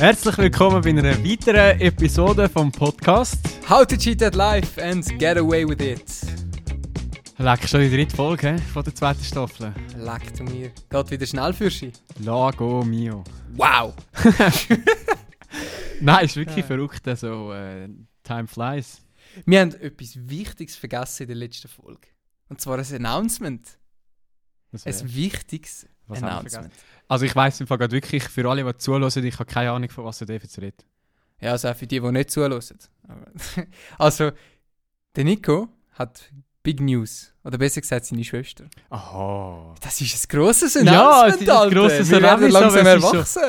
Herzlich willkommen bei einer weiteren Episode vom Podcast. How to cheat at life and get away with it. Leck schon die dritte Folge he, von der zweiten Staffel. Leck du mir. Geht wieder schnell für sie. Lago mio. Wow! Nein, ist wirklich verrückt. Also, äh, time flies. Wir haben etwas Wichtiges vergessen in der letzten Folge. Und zwar ein Announcement. Ein wichtiges Was haben wir Announcement. Also ich weiss im Fall gerade wirklich, für alle, die zuhören, ich habe keine Ahnung, von was der David redet. Ja, also auch für die, die nicht zuhören. Also, der Nico hat Big News. Oder besser gesagt, seine Schwester. Aha. Das ist ein grosses Ja, Announcement, es ist ein Alter. grosses Wir werden Erlebnis, langsam erwachsen.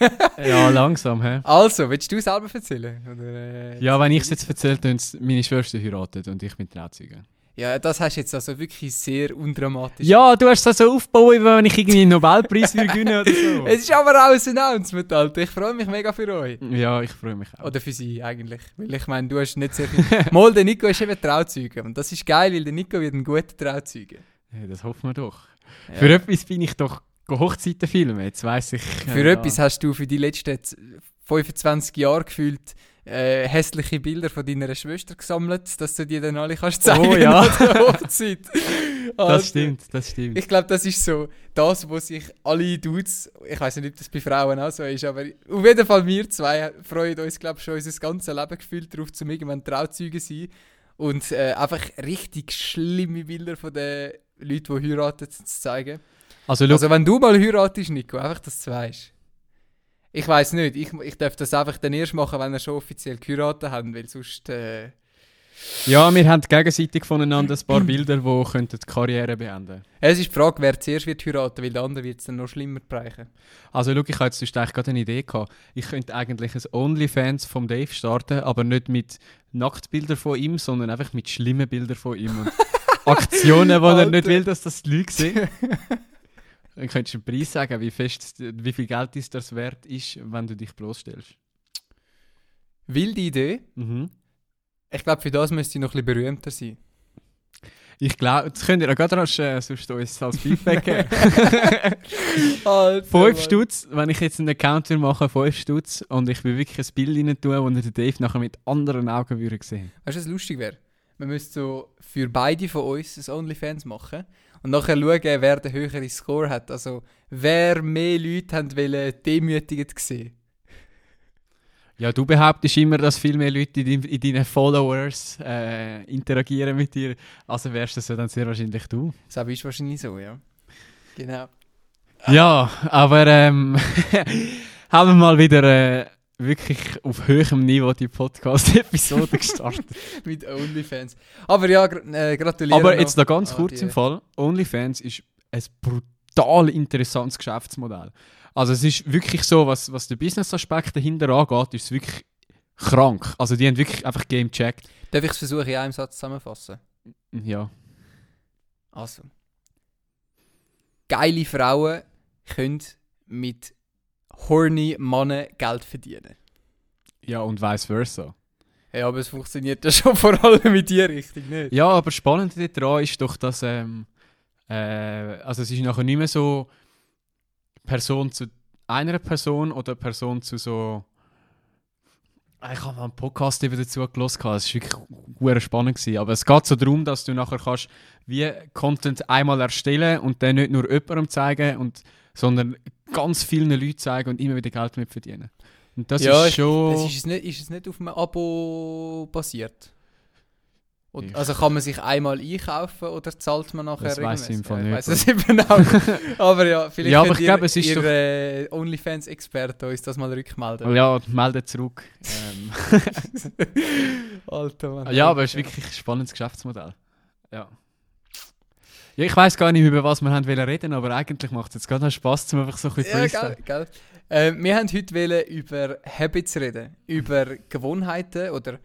Ja, langsam, hä? Also, willst du selber erzählen? Oder, äh, Ja, wenn ich es jetzt erzähle, dann meine Schwester heiratet und ich bin Trauzeuge. Ja, das hast du jetzt also wirklich sehr undramatisch. Ja, du hast das so aufgebaut, wie wenn ich irgendwie einen Nobelpreis würde gewinnen oder so. Es ist aber auch ein Announcement, Alter. Ich freue mich mega für euch. Ja, ich freue mich auch. Oder für sie eigentlich. Weil ich meine, du hast nicht sehr viel. Mal, der Nico ist eben Trauzeuge. Und das ist geil, weil der Nico wird ein guter Trauzeuge. Ja, das hoffen wir doch. Ja. Für etwas bin ich doch Hochzeiten filmen. Jetzt weiss ich. Für äh, etwas hast du für die letzten z- 25 Jahre gefühlt äh, hässliche Bilder von deiner Schwester gesammelt, dass du die dann alle kannst zeigen Oh, ja. an der Hochzeit. Alter. Das stimmt, das stimmt. Ich glaube, das ist so das, wo sich alle Dudes, ich weiß nicht, ob das bei Frauen auch so ist, aber auf jeden Fall wir zwei freuen uns, glaube ich, schon unser ganzes Leben gefühlt darauf, zum irgendwann Trauzeuge zu sein und äh, einfach richtig schlimme Bilder von den Leuten, die heiraten, zu zeigen. also, Also wenn du mal heiratest, Nico, einfach, dass du weißt. Ich weiß nicht, ich, ich darf das einfach dann erst machen, wenn wir schon offiziell geheiratet haben, weil sonst... Äh, ja, wir haben gegenseitig voneinander ein paar Bilder, die könnten die Karriere beenden es ist die Frage, wer zuerst wird heiraten, weil der andere wird es dann noch schlimmer bereichen. Also, schau, ich habe jetzt eigentlich gerade eine Idee gehabt. Ich könnte eigentlich ein OnlyFans vom Dave starten, aber nicht mit Nacktbildern von ihm, sondern einfach mit schlimmen Bildern von ihm. Und Aktionen, wo er nicht will, dass das die Leute sehen. Dann könntest du einen Preis sagen, wie, fest, wie viel Geld ist das wert ist, wenn du dich bloßstellst. Wilde Idee. Mhm. Ich glaube, für das müsste ich noch ein bisschen berühmter sein. Ich glaube, das könnt ihr auch gerade rasch, äh, sonst uns als Feedback geben. Alter, 5 Stutz, wenn ich jetzt einen Account machen, 5 Stutz und ich will wirklich ein Bild rein tun, wo ihr den Dave nachher mit anderen Augen würde sehen. Weißt du, was lustig wäre? Man müsste so für beide von uns ein OnlyFans machen und nachher schauen, wer den höheren Score hat. Also, wer mehr Leute haben wollen, demütigend gesehen. Ja, du behauptest immer, dass viel mehr Leute in, in deinen Followers äh, interagieren mit dir. Also wärst das ja dann sehr wahrscheinlich du. Das ist wahrscheinlich so, ja. Genau. Ja, aber ähm, haben wir mal wieder äh, wirklich auf höherem Niveau die Podcast-Episode gestartet. Mit OnlyFans. Aber ja, gr äh, gratuliere aber jetzt noch ganz an kurz die- im Fall. OnlyFans ist ein brutal interessantes Geschäftsmodell. Also es ist wirklich so, was, was den Business-Aspekt dahinter angeht, ist es wirklich krank. Also die haben wirklich einfach Game checkt. Darf ich es versuchen, in einem Satz zusammenfassen? Ja. Also. Geile Frauen können mit horny Männern Geld verdienen. Ja, und vice versa. Ja, aber es funktioniert ja schon vor allem in die Richtung nicht. Ja, aber spannend daran ist doch, dass ähm, äh, also es ist nachher nicht mehr so Person zu einer Person oder Person zu so Ah, ich habe mal einen Podcast eben dazu gehört, es war wirklich spannend. Gewesen. Aber es geht so darum, dass du nachher kannst wie Content einmal erstellen und dann nicht nur jemandem zeigen, und, sondern ganz vielen Leuten zeigen und immer wieder Geld mit verdienen. Und das ja, ist schon... Das ist, es nicht, ist es nicht auf einem Abo basiert? Und, also kann man sich einmal einkaufen oder zahlt man nachher Das weiss ich im Fall Ja, Ich nicht, weiß es eben auch. aber ja, vielleicht Ja, aber ich ihr, glaube, es ist ihr äh, OnlyFans-Experte uns das mal rückmelden. ja, melde zurück. Ähm, Alter Mann. Ja, aber es ist wirklich ein spannendes Geschäftsmodell. Ja. Ja, ich weiß gar nicht, über was wir haben reden, aber eigentlich macht es jetzt gerade Spaß, zum einfach so ein bisschen Ja, geil, geil. Äh, wir haben heute wollen über Habits reden, über Gewohnheiten oder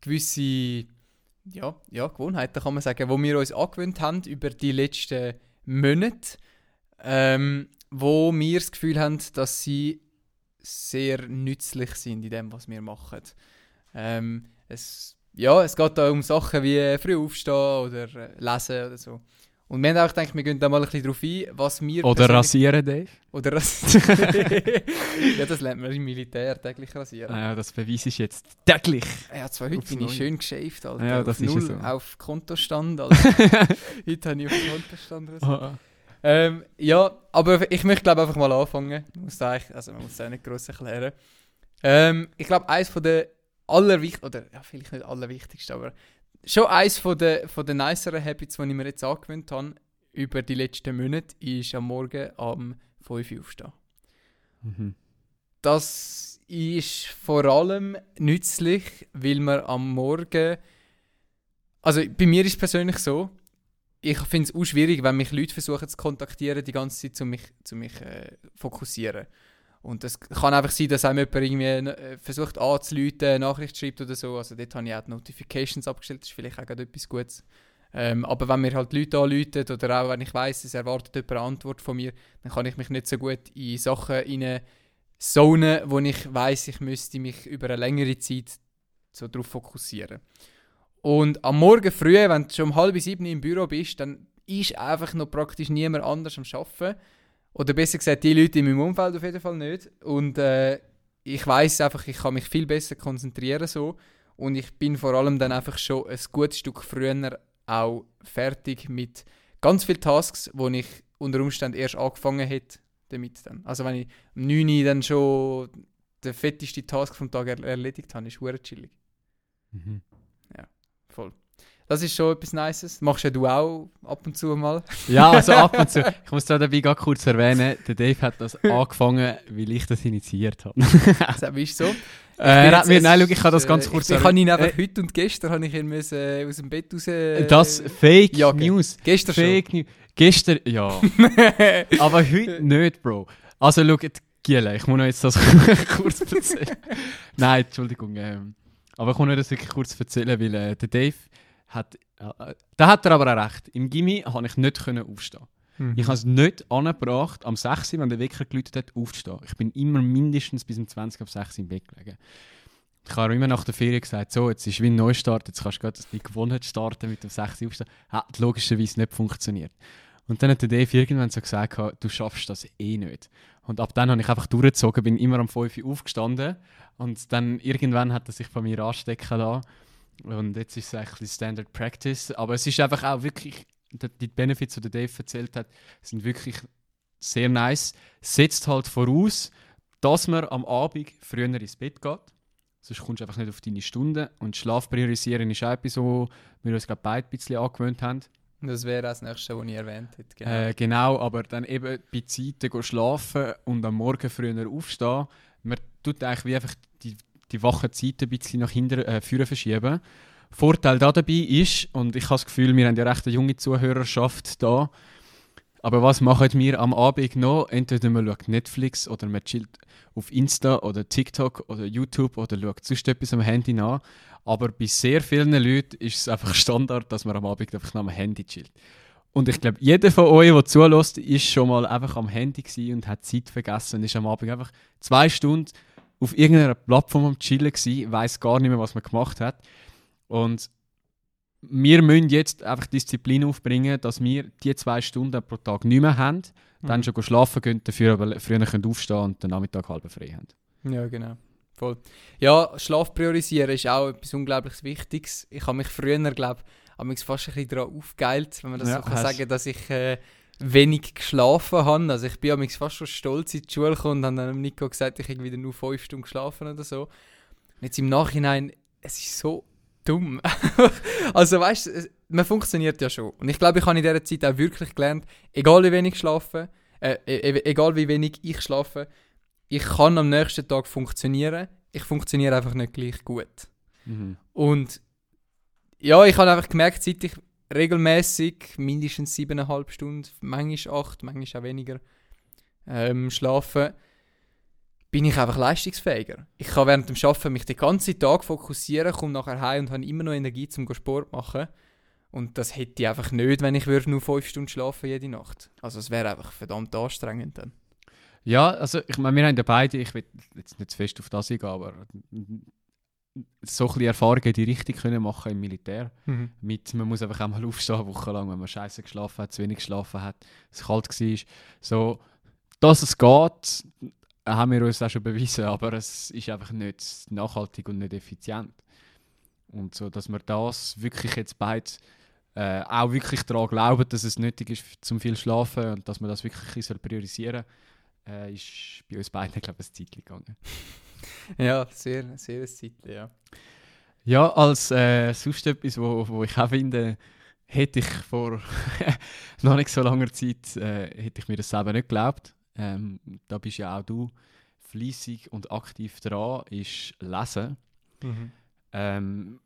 gewisse ja, ja, Gewohnheiten kann man sagen, wo wir uns angewöhnt haben über die letzten Monate, ähm, wo wir das Gefühl haben, dass sie sehr nützlich sind in dem, was wir machen. Ähm, es, ja, es geht da um Sachen wie früh aufstehen oder äh, lesen oder so. Und wir haben auch gedacht, wir gehen da mal ein bisschen drauf ein, was wir Oder rasieren, Dave. Oder rasieren. ja, das lernt man im Militär, täglich rasieren. Ja, das beweise ich jetzt täglich. Ja, zwar heute Aufs bin ich Neue. schön geschäft, Alter. Ja, auf das ist ja null, so. auf Kontostand, Alter. heute habe ich auf Kontostand rasiert. Ähm, ja, aber ich möchte glaube einfach mal anfangen. Muss da eigentlich, also man muss es auch nicht gross erklären. Ähm, ich glaube, eines von der allerwichtigsten, oder ja, vielleicht nicht allerwichtigsten, aber schon eines von der, von der niceren Habits, die ich mir jetzt angewöhnt habe über die letzten Monate, ist am Morgen um 5 Uhr aufstehen. Mhm. Das ist vor allem nützlich, weil man am Morgen. Also bei mir ist es persönlich so, ich finde es auch schwierig, wenn mich Leute versuchen zu kontaktieren, die ganze Zeit, um mich zu mich äh, fokussieren. Und das kann einfach sein, dass einem jemand irgendwie äh, versucht anzuleiten, eine Nachricht schreibt oder so. Also dort habe ich auch die Notifications abgestellt, das ist vielleicht auch gerade etwas Gutes. Ähm, aber wenn mir halt Leute anrufen oder auch wenn ich weiß, es erwartet jemand eine Antwort von mir, dann kann ich mich nicht so gut in Sachen rein Zonen, wo ich weiß, ich müsste mich über eine längere Zeit so darauf fokussieren. Und am Morgen früh, wenn du schon um halb sieben im Büro bist, dann ist einfach noch praktisch niemand anders am Arbeiten. Oder besser gesagt, die Leute in meinem Umfeld auf jeden Fall nicht. Und äh, ich weiß einfach, ich kann mich viel besser konzentrieren so. Und ich bin vor allem dann einfach schon ein gutes Stück früher auch fertig mit ganz vielen Tasks, wo ich unter Umständen erst angefangen hätte damit dann. Also wenn ich um 9 Uhr dann schon den fetteste Task vom Tag er erledigt habe, ist hure chillig. Mhm. Voll. Das ist schon etwas Nices. Machst ja du auch ab und zu mal. Ja, also ab und zu. Ich muss da dabei gerade kurz erwähnen, der Dave hat das angefangen, weil ich das initiiert habe. Das ist so. Äh, er hat mir, nein, schau, ich kann das äh, ganz kurz Ich, ich habe ihn einfach Äh, heute und gestern habe ich ihn müssen, äh, aus dem Bett raus... äh, Das Fake jagen. News. Gestern Fake News. Gestern, ja. schon. Aber heute nicht, Bro. Also schau, Giele, ich muss noch jetzt das kurz erzählen. Nein, Entschuldigung. Ähm, aber ich muss noch das wirklich kurz erzählen, weil äh, der Dave hat... Äh, da hat er aber auch recht. Im Gimmi konnte ich nicht können aufstehen. Mhm. Ich habe es nicht angebracht, am 6 Uhr, wenn der Wecker geläutet hat, aufzustehen. Ich bin immer mindestens bis um 20 ab 6 Uhr im Bett gelegen. Ich habe immer nach der Ferien gesagt, so, jetzt ist wie ein Neustart, jetzt kannst du gerade die Gewohnheit starten mit dem 6 Uhr aufstehen. Hat logischerweise nicht funktioniert. Und dann hat der Dave irgendwann so gesagt, du schaffst das eh nicht. Und ab dann habe ich einfach durchgezogen, bin immer um 5 Uhr aufgestanden und dann irgendwann hat er sich von mir anstecken lassen. Und jetzt ist es eigentlich Standard Practice. Aber es ist einfach auch wirklich, die Benefits, die der Dave erzählt hat, sind wirklich sehr nice. Setzt halt voraus, dass man am Abend früher ins Bett geht. Sonst kommst du einfach nicht auf deine Stunden. Und Schlaf priorisieren ist auch etwas, wo wir uns gerade beide ein bisschen angewöhnt haben. Das wäre das Nächste, was ich erwähnt hätte. Genau. Äh, genau, aber dann eben bei Zeiten schlafen und am Morgen früher aufstehen. Man tut eigentlich wie einfach die, Zeiten ein bisschen nach hinten äh, vorne verschieben. Vorteil da dabei ist, und ich habe das Gefühl, wir haben ja recht eine junge Zuhörerschaft da, aber was machen wir am Abend noch? Entweder man schaut Netflix oder man chillt auf Insta oder TikTok oder YouTube oder schaut sonst etwas am Handy nach. Aber bei sehr vielen Leuten ist es einfach Standard, dass man am Abend einfach noch am Handy chillt. Und ich glaube, jeder von euch, der zulässt, ist schon mal einfach am Handy und hat Zeit vergessen und ist am Abend einfach zwei Stunden auf irgendeiner Plattform am Chillen gewesen, weiß gar nicht mehr, was man gemacht hat. Und wir müssen jetzt einfach Disziplin aufbringen, dass wir die zwei Stunden pro Tag nicht mehr haben, dann Mhm. schon schlafen können, dafür aber früher können aufstehen und den Nachmittag halb frei haben. Ja, genau. Voll. Ja, Schlaf priorisieren ist auch etwas unglaublich Wichtiges. Ich habe mich früher, glaube ich, fast ein bisschen daran aufgeilt, wenn man das Ja, so kann hast- sagen dass ich äh, wenig geschlafen habe. Also ich bin amigs fast schon stolz in die Schule gekommen und habe dann Nico gesagt, ich habe wieder nur fünf Stunden geschlafen oder so. Und jetzt im Nachhinein, es ist so dumm. also weißt du, man funktioniert ja schon. Und ich glaube, ich habe in dieser Zeit auch wirklich gelernt, egal wie wenig ich schlafe, äh, e- egal wie wenig ich schlafe, ich kann am nächsten Tag funktionieren. Ich funktioniere einfach nicht gleich gut. Mhm. Und ja, ich habe einfach gemerkt, seit ich regelmäßig mindestens siebeneinhalb Stunden, manchmal acht, manchmal auch weniger ähm, schlafe, bin ich einfach leistungsfähiger. Ich kann während dem Arbeiten mich den ganzen Tag fokussieren, komme nachher heim und habe immer noch Energie zum Sport machen. Und das hätte ich einfach nicht, wenn ich würde nur fünf Stunden schlafen jede Nacht. Also es wäre einfach verdammt anstrengend dann. Ja, also ich meine, wir haben ja beide, ich will jetzt nicht zu fest auf das eingehen, aber so ein Erfahrungen die Richtung können machen im Militär. Mhm. Mit, man muss einfach einmal aufstehen, eine Woche lang, wenn man scheiße geschlafen hat, zu wenig geschlafen hat, es kalt war. So, dass es geht, haben wir uns auch schon bewiesen, aber es ist einfach nicht nachhaltig und nicht effizient. Und so, dass wir das wirklich jetzt beide äh, auch wirklich daran glauben, dass es nötig ist zum viel schlafen und dass man das wirklich priorisieren soll, äh, ist bei uns beiden, glaube ich, ein Zeit gegangen. Ja, sehr, sehr ein Zeitchen, ja. Ja, als äh, sonst etwas, wo, wo ich auch finde, hätte ich vor noch nicht so langer Zeit, äh, hätte ich mir das selber nicht geglaubt. Ähm, da bist ja auch du fließig und aktiv dran, ist Lesen. Mhm. Ähm,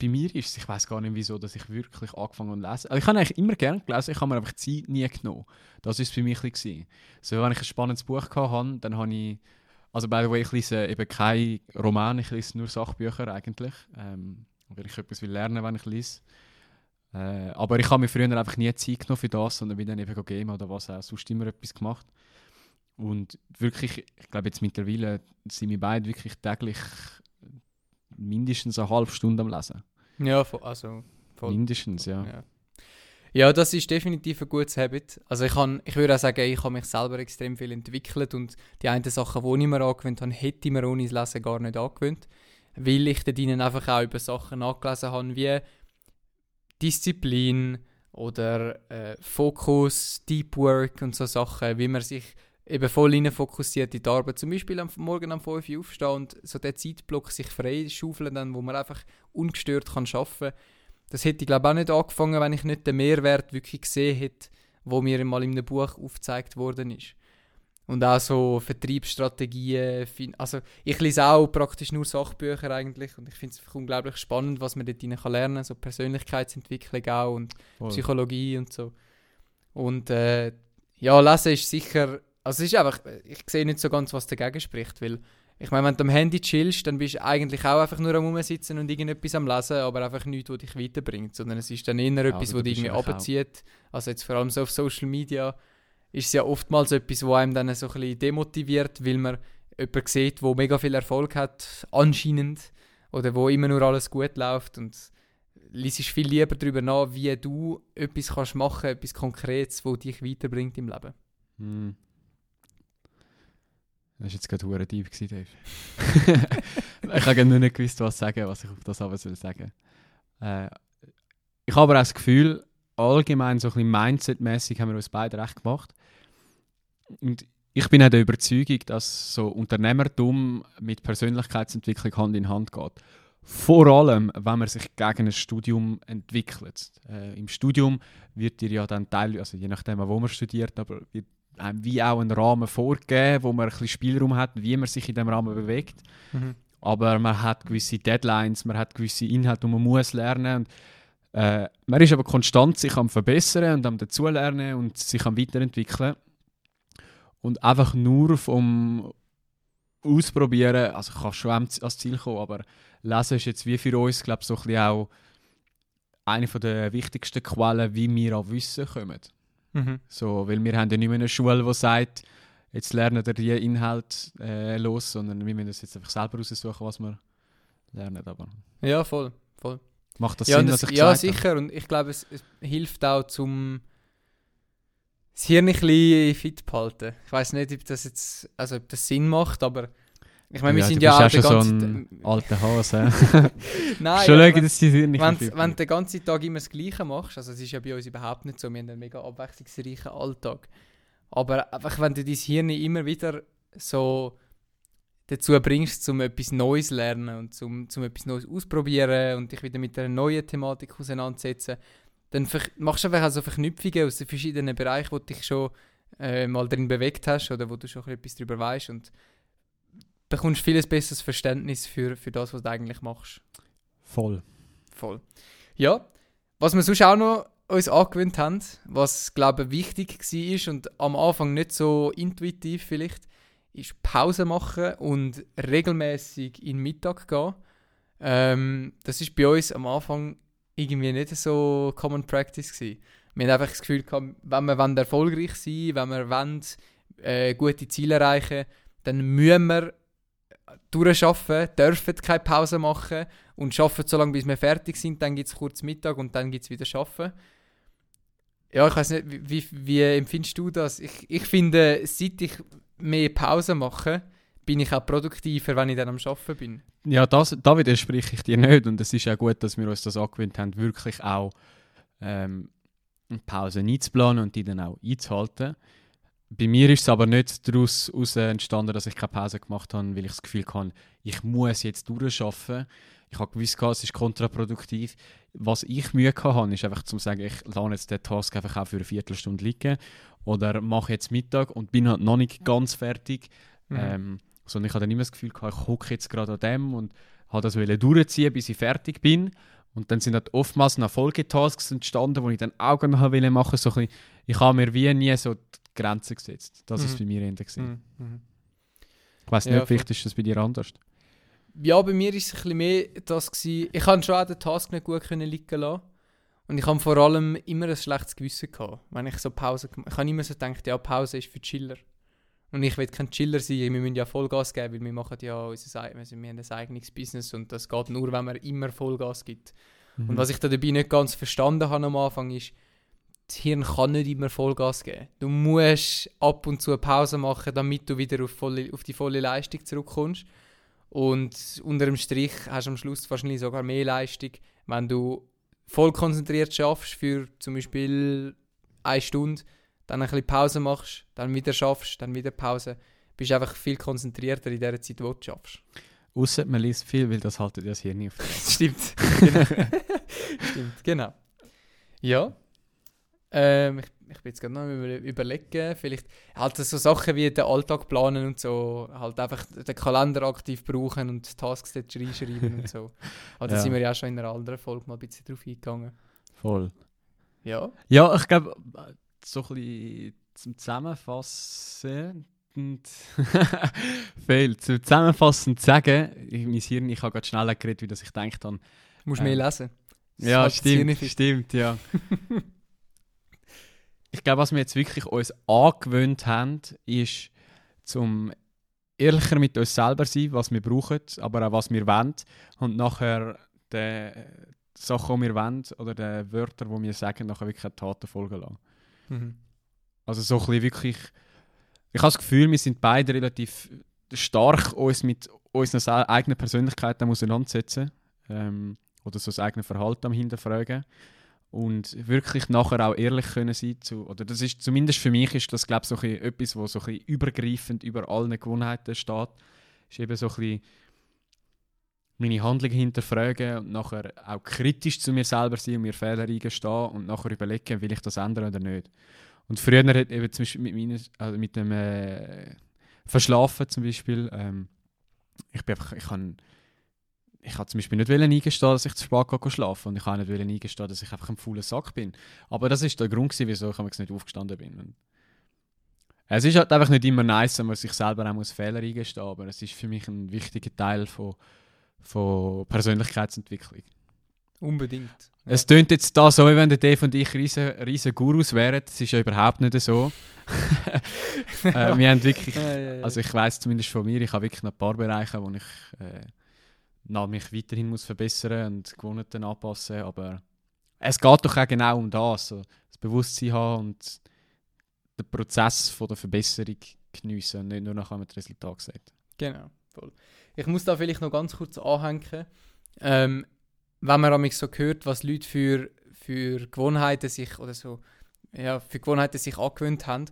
bei mir ist es, ich weiß gar nicht wieso, dass ich wirklich angefangen habe zu lesen. Also ich habe eigentlich immer gerne gelesen, ich habe mir einfach die Zeit nie genommen. Das war es für mich bisschen. So, wenn ich ein spannendes Buch hatte, dann habe ich, also by the way, ich lese eben kein Roman, ich lese nur Sachbücher eigentlich, ähm, weil ich etwas will lernen, wenn ich lese. Äh, aber ich habe mir früher einfach nie Zeit genommen für das, sondern bin dann eben Game oder was auch sonst immer etwas gemacht. Und wirklich, ich glaube jetzt mittlerweile sind wir beide wirklich täglich mindestens eine halbe Stunde am Lesen. Ja, also voll. Mindestens, ja. Ja. Ja, das ist definitiv ein gutes Habit. Also ich, kann, ich würde auch sagen, ich habe mich selber extrem viel entwickelt und die einen Sachen, die ich mir angewöhnt habe, hätte ich mir ohne das Lesen gar nicht angewöhnt. Weil ich ihnen einfach auch über Sachen nachgelesen habe, wie Disziplin oder äh, Fokus, Deep Work und so Sachen, wie man sich eben voll rein fokussiert in die Arbeit. Zum Beispiel am Morgen um 5 Uhr aufstehen und so den Zeitblock sich frei schaufeln, dann, wo man einfach ungestört kann arbeiten kann. Das hätte ich glaube auch nicht angefangen, wenn ich nicht den Mehrwert wirklich gesehen hätte, wo mir mal in einem Buch aufgezeigt worden ist. Und auch so Vertriebsstrategien. Also ich lese auch praktisch nur Sachbücher eigentlich und ich finde es unglaublich spannend, was man dort rein kann lernen kann. So Persönlichkeitsentwicklung auch und Voll. Psychologie und so. Und äh, ja, Lesen ist sicher, also es ist einfach, ich sehe nicht so ganz, was dagegen spricht, weil ich meine, wenn du am Handy chillst, dann bist du eigentlich auch einfach nur am Rumsitzen und irgendetwas am Lesen, aber einfach nichts, was dich weiterbringt, sondern es ist dann eher Ja, etwas, was dich irgendwie abzieht. Also jetzt vor allem so auf Social Media ist es ja oftmals etwas, wo einem dann so ein bisschen demotiviert, weil man jemanden sieht, der mega viel Erfolg hat, anscheinend, oder wo immer nur alles gut läuft und liest viel lieber darüber nach, wie du etwas kannst machen, etwas Konkretes, wo dich weiterbringt im Leben. Hm. Das war jetzt gerade hure gewesen, Dave. ich habe nur nicht gewusst, was sagen, was ich auf das aber soll sagen. Äh, ich habe aber auch das Gefühl, allgemein so ein bisschen Mindset-mäßig haben wir uns beide recht gemacht. Und ich bin auch der Überzeugung, dass so Unternehmertum mit Persönlichkeitsentwicklung Hand in Hand geht. Vor allem, wenn man sich gegen ein Studium entwickelt. Äh, Im Studium wird dir ja dann Teil, also je nachdem, wo man studiert, aber wird wie auch ein Rahmen vorgegeben, wo man ein bisschen Spielraum hat, wie man sich in dem Rahmen bewegt. Aber man hat gewisse Deadlines, man hat gewisse Inhalte, die man muss lernen und äh, man ist aber konstant sich am verbessern und am dazulernen und sich am weiterentwickeln und einfach nur vom Ausprobieren, also kann schon ans Ziel kommen, aber Lesen ist jetzt wie für uns, glaube ich, so ein bisschen auch eine der wichtigsten Quellen, wie wir an Wissen kommen. Mhm. So, weil wir haben ja nicht mehr eine Schule, die sagt, jetzt lernen wir die Inhalt äh, los, sondern wir müssen das jetzt einfach selber raussuchen, was wir lernen. Aber Ja, voll. voll. macht das ja, Sinn, das, was ich ja gesagt habe? sicher. Und ich glaube, es, es hilft auch zum das Hirn ein bisschen fit behalten. Ich weiß nicht, ob das jetzt, also ob das Sinn macht, aber ich meine, wir Ja, sind ja auch den ja schon ganzen so alter Hase. Nein, schon schauen, dass die nicht wenn, wenn du den ganzen Tag immer das Gleiche machst, also es ist ja bei uns überhaupt nicht so, wir haben einen mega abwechslungsreichen Alltag. Aber einfach, wenn du dein Hirn immer wieder so dazu bringst, um etwas Neues zu lernen und zum, zum etwas Neues ausprobieren und dich wieder mit einer neuen Thematik auseinandersetzen, dann machst du einfach auch so Verknüpfungen aus den verschiedenen Bereichen, wo du dich schon äh, mal drin bewegt hast oder wo du schon etwas darüber weißt und bekommst vieles besseres Verständnis für, für das, was du eigentlich machst. Voll. Voll. Ja, was wir sonst auch noch uns angewöhnt haben, was glaube ich wichtig war und am Anfang nicht so intuitiv vielleicht, ist Pause machen und regelmäßig in den Mittag gehen. Ähm, das ist bei uns am Anfang irgendwie nicht so Common Practice gewesen. Wir haben einfach das Gefühl gehabt, wenn wir wollen erfolgreich sein, wenn wir wollen, äh, gute Ziele erreichen, dann müssen wir durcharbeiten, dürfen keine Pause machen und arbeiten so lange, bis wir fertig sind. Dann gibt es kurz Mittag und dann gibt es wieder Arbeiten. Ja, ich weiß nicht, wie, wie, empfindest du das? Ich, ich finde, seit ich mehr Pause mache, bin ich auch produktiver, wenn ich dann am Arbeiten bin. Ja, das, da widerspreche ich dir nicht. Und es ist auch gut, dass wir uns das angewöhnt haben, wirklich auch ähm, Pausen einzuplanen und die dann auch einzuhalten. Bei mir ist es aber nicht daraus entstanden, dass ich keine Pause gemacht habe, weil ich das Gefühl hatte, ich muss jetzt durcharbeiten. Ich habe gewusst, es ist kontraproduktiv. Was ich Mühe hatte, ist einfach zu sagen, ich lasse jetzt den Task einfach auch für eine Viertelstunde liegen oder mache jetzt Mittag und bin halt noch nicht ganz fertig. Mhm. Ähm, sondern ich hatte dann immer das Gefühl, ich hocke jetzt gerade an dem und habe das durchziehen, bis ich fertig bin. Und dann sind halt oftmals noch Folgetasks entstanden, wo ich dann auch noch machen wollte. So ich habe mir wie nie so die Grenze gesetzt. Das mhm. ist bei mir eher. Mhm. mhm. Ich weiß nicht, ja, vielleicht ist das bei dir anders. Ja, bei mir war es ein bisschen mehr das gewesen. Ich habe schon auch den Task nicht gut können liegen lassen. Und ich habe vor allem immer ein schlechtes Gewissen gehabt, wenn ich so Pause gemacht Ich habe immer so gedacht, ja, Pause ist für Chiller. Und ich will kein Chiller sein, wir müssen ja Vollgas geben, weil wir machen ja unser, also wir haben ein eigenes Business und das geht nur, wenn man immer Vollgas gibt. Mhm. Und was ich da dabei nicht ganz verstanden habe am Anfang ist, das Hirn kann nicht immer Vollgas geben. Du musst ab und zu eine Pause machen, damit du wieder auf, volle, auf die volle Leistung zurückkommst. Und unter dem Strich hast du am Schluss wahrscheinlich sogar mehr Leistung, wenn du voll konzentriert schaffst für zum Beispiel eine Stunde, dann ein bisschen Pause machst, dann wieder schaffst, dann wieder Pause. Bist einfach viel konzentrierter in der Zeit, wo du schaffst. Außer man liest viel, weil das haltet das hier nicht auf. Stimmt. genau. Stimmt, genau. Ja. Ähm, ich, ich bin jetzt gerade noch überlegen, vielleicht halt so Sachen wie den Alltag planen und so, halt einfach den Kalender aktiv brauchen und Tasks dort reinschreiben und so. Aber da ja. sind wir ja auch schon in einer anderen Folge mal ein bisschen drauf eingegangen. Voll. Ja. Ja, ich glaube, so ein bisschen zum Zusammenfassen Fehl. Zum Zusammenfassend sagen, ich, mein Hirn, ich habe gerade schneller geredet, wie das ich gedacht habe. Du musst ähm, mehr lesen. ja, stimmt, stimmt, ja. ich glaube, was wir jetzt wirklich uns angewöhnt haben, ist, zum ehrlicher mit uns selber sein, was wir brauchen, aber auch was wir wollen. Und nachher die Sachen, die wir wollen, oder die Wörter, die wir sagen, nachher wirklich Taten folgen lassen. Mhm. Also so ein bisschen wirklich... Ich habe das Gefühl, wir sind beide relativ stark uns mit unseren eigenen Persönlichkeiten auseinandersetzen. Ähm, oder so das eigene Verhalten am hinterfragen und wirklich nachher auch ehrlich können sein zu, oder das ist zumindest für mich ist das glaube so ein etwas, wo so ein übergreifend über allen Gewohnheiten steht, ist eben so ein meine Handlungen hinterfragen und nachher auch kritisch zu mir selber sein und mir Fehler eingestehen und nachher überlegen, will ich das ändern oder nicht. Und früher hat eben zum Beispiel mit, meinen, also mit dem äh, Verschlafen zum Beispiel, ähm, ich bin einfach, ich kann ich habe zum Beispiel nicht eingestehen, dass ich zu spät gehe schlafen und ich habe nicht eingestehen, dass ich einfach ein fauler Sack bin. Aber das ist der Grund, gewesen, wieso ich nicht aufgestanden bin. Und es ist halt einfach nicht immer nice, wenn man sich selber auch muss Fehler eingestehen aber es ist für mich ein wichtiger Teil von, von Persönlichkeitsentwicklung. Unbedingt. Ja. Es tönt jetzt da so, wie wenn der Dave und ich riesen, riesen Gurus wären. Das ist ja überhaupt nicht so. äh, wir haben wirklich, also ich weiß zumindest von mir, ich habe wirklich noch ein paar Bereiche, wo ich äh, noch mich weiterhin muss verbessern und Gewohnheiten anpassen. Aber es geht doch auch genau um das. So, das Bewusstsein haben und den Prozess von der Verbesserung geniessen und nicht nur nachher das Resultat sieht. Genau, voll. Ich muss da vielleicht noch ganz kurz anhängen. Ähm, wenn man mich so hört, was Leute für, für Gewohnheiten sich oder so, ja, für Gewohnheiten sich angewöhnt haben,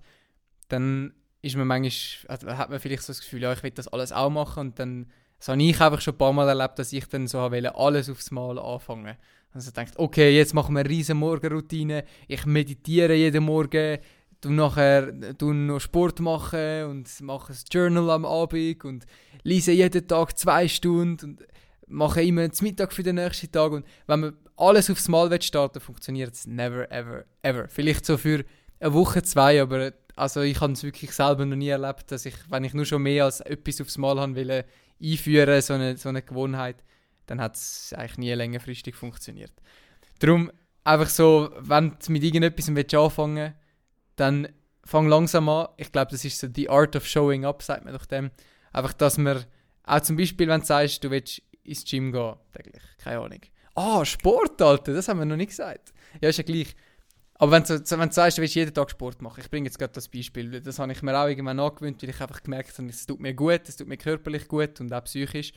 dann ist man manchmal, hat man vielleicht so das Gefühl, ja, ich will das alles auch machen und dann das habe ich einfach schon ein paar Mal erlebt, dass ich dann so wollte, alles aufs Mal anfangen. Also denkt, okay, jetzt machen wir eine riesen Morgenroutine, ich meditiere jeden Morgen, du nachher du noch Sport machen und mache ein Journal am Abend und lese jeden Tag zwei Stunden und mache immer das Mittag für den nächsten Tag und wenn man alles aufs Mal starten funktioniert es never, ever, ever. Vielleicht so für eine Woche, zwei, aber also ich habe es wirklich selber noch nie erlebt, dass ich, wenn ich nur schon mehr als etwas aufs Mal haben will, einführen, so eine, so eine Gewohnheit, dann hat es eigentlich nie längerfristig funktioniert. Darum einfach so, wenn du mit irgendetwas anfangen willst, dann fang langsam an. Ich glaube, das ist so die Art of Showing Up, sagt man doch dem. Einfach, dass man Auch zum Beispiel, wenn du sagst, du willst ins Gym gehen, täglich, keine Ahnung. Ah, Sport, Alter, das haben wir noch nicht gesagt. Ja, ist ja gleich. Aber wenn du, wenn du sagst, du willst jeden Tag Sport machen, ich bringe jetzt gerade das Beispiel, das habe ich mir auch irgendwann angewöhnt, weil ich einfach gemerkt habe, es tut mir gut, es tut mir körperlich gut und auch psychisch.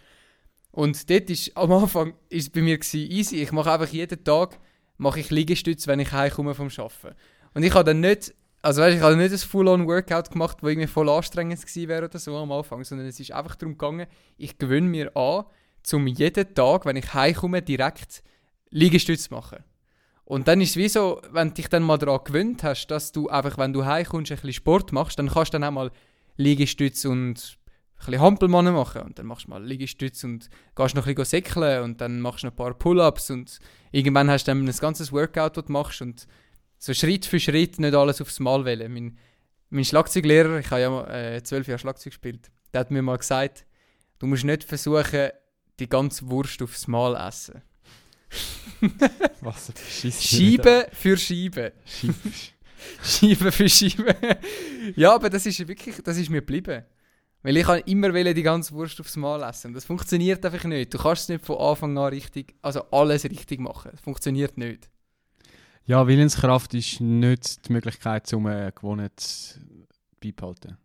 Und dort ist am Anfang ist bei mir gewesen, easy, ich mache einfach jeden Tag mache ich Liegestütze, wenn ich heimkomme vom Arbeiten. Und ich habe dann nicht, also weißt, ich habe nicht ein Full-on-Workout gemacht, das irgendwie voll anstrengend gewesen wäre oder so am Anfang, sondern es ist einfach darum gegangen, ich gewöhne mir an, um jeden Tag, wenn ich heimkomme, direkt Liegestütze zu machen. Und dann ist es wie so, wenn du dich dann mal daran gewöhnt hast, dass du einfach, wenn du heimkommst, ein bisschen Sport machst, dann kannst du dann auch mal Liegestütze und ein bisschen Hampelmannen machen. Und dann machst du mal Liegestütze und gehst noch ein bisschen säckeln und dann machst du noch ein paar Pull-Ups und irgendwann hast du dann ein ganzes Workout, das du machst und so Schritt für Schritt nicht alles aufs Mal wählen. Mein, mein Schlagzeuglehrer, ich habe ja äh, zwölf Jahre Schlagzeug gespielt, der hat mir mal gesagt, du musst nicht versuchen, die ganze Wurst aufs Mal essen. Was Scheibe für Scheibe. Scheibe für Scheibe. ja, aber das ist wirklich, das ist mir geblieben. Weil ich kann immer die ganze Wurst aufs Mal essen. Das funktioniert einfach nicht. Du kannst es nicht von Anfang an richtig, also alles richtig machen. Das funktioniert nicht. Ja, Willenskraft ist nicht die Möglichkeit, um eine Gewohnheit beibehalten.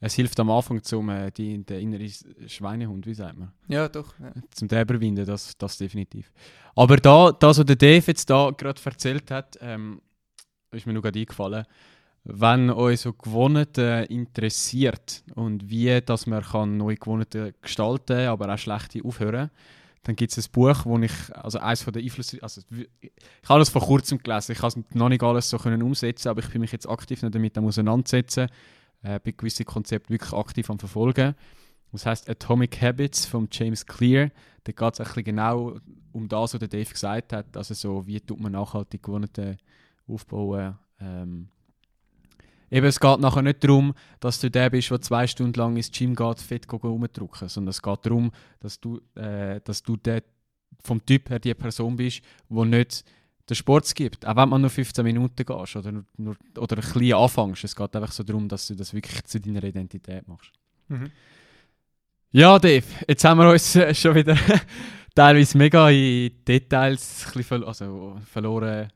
Es hilft am Anfang zum äh, die, den inneren Schweinehund, wie sagt man? Ja, doch. Ja. Zum den überwinden, das, das definitiv. Aber da, das, was der Dave jetzt da gerade erzählt hat, ähm, ist mir noch gerade eingefallen. Wenn euch so Gewohnheiten interessiert und wie dass man kann neue Gewohnheiten gestalten aber auch schlechte aufhören dann gibt es ein Buch, wo ich, also eins von den Einflüssen, also ich habe es vor kurzem gelesen, ich habe es noch nicht alles so können umsetzen, aber ich bin mich jetzt aktiv damit auseinandersetzen äh, bei gewissen Konzepten wirklich aktiv am Verfolgen. Das heißt Atomic Habits von James Clear. Da geht es genau um das, was der Dave gesagt hat. Also so, wie tut man nachhaltig Gewohnheiten aufbauen. Ähm, Eben, es geht nachher nicht darum, dass du der bist, der zwei Stunden lang ins Gym geht, fett rumdrücken, sondern es geht darum, dass du, äh, dass du der, vom Typ her die Person bist, die nicht den Sport gibt. Auch wenn man nur 15 Minuten gehst oder, nur, nur, oder ein bisschen anfängst. Es geht einfach so darum, dass du das wirklich zu deiner Identität machst. Mhm. Ja, Dave, jetzt haben wir uns äh, schon wieder teilweise mega in Details verlo also verloren.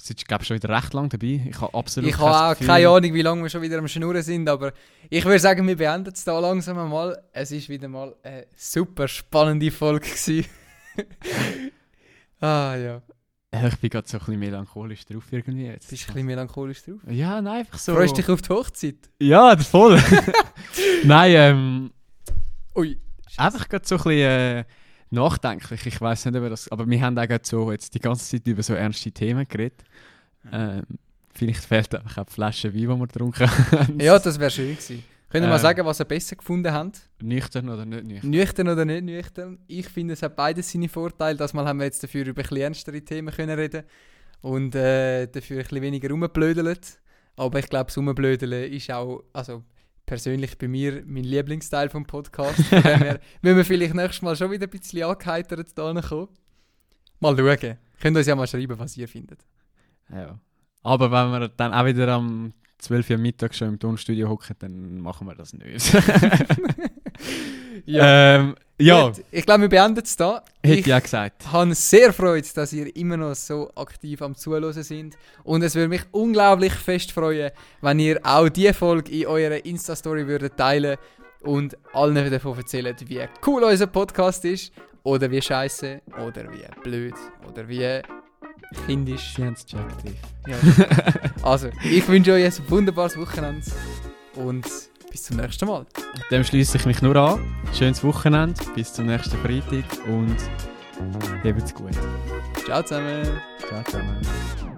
Es ist, glaube schon wieder recht lang dabei. Ich habe absolut Ich habe auch keine Ahnung, wie lange wir schon wieder am Schnurren sind, aber ich würde sagen, wir beenden es da langsam mal. Es war wieder mal eine super spannende Folge. ah, ja. Ich bin gerade so ein bisschen melancholisch drauf irgendwie jetzt. Bist du ein bisschen melancholisch drauf? Ja, nein, einfach so. Freust du dich auf die Hochzeit? Ja, voll. nein, ähm... Ui. Einfach gerade so ein bisschen äh, nachdenklich. Ich weiß nicht, ob das... Aber wir haben auch so jetzt die ganze Zeit über so ernste Themen geredet. Ähm, vielleicht fehlt einfach auch die Flasche Wein, die wir getrunken haben. Ja, das wäre schön gewesen. Können wir ähm, mal sagen, was ihr besser gefunden habt? Nüchtern oder nicht nüchtern? Nüchtern oder nicht nüchtern. Ich finde, es hat beides seine Vorteile. Das Mal haben wir jetzt dafür über ein ernstere Themen können reden und äh, dafür ein bisschen weniger rumblödelt. Aber ich glaube, das Rumblödeln ist auch, also persönlich bei mir, mein Lieblingsteil vom Podcast. Von müssen wir vielleicht nächstes Mal schon wieder ein bisschen angeheitert da kommen. Mal schauen. Könnt ihr uns ja mal schreiben, was ihr findet. Ja. Aber wenn wir dann auch wieder am 12 Uhr Mittag schon im Tonstudio hocken, dann machen wir das nicht. ja. Ähm, ja. Gut, ich glaube, wir beenden es da. Hätte ich ja gesagt. Ich habe sehr Freude, dass ihr immer noch so aktiv am Zuhören sind. Und es würde mich unglaublich fest freuen, wenn ihr auch diese Folge in eurer Insta-Story würdet teilen und allen davon erzählen, wie cool unser Podcast ist. Oder wie scheiße, oder wie blöd, oder wie kindisch. Sie haben es gecheckt. Ja. also, ich wünsche euch ein wunderbares Wochenende und bis zum nächsten Mal. Dem schließe ich mich nur an. Schönes Wochenende, bis zum nächsten Freitag und habt's gut. Ciao zusammen. Ciao zusammen.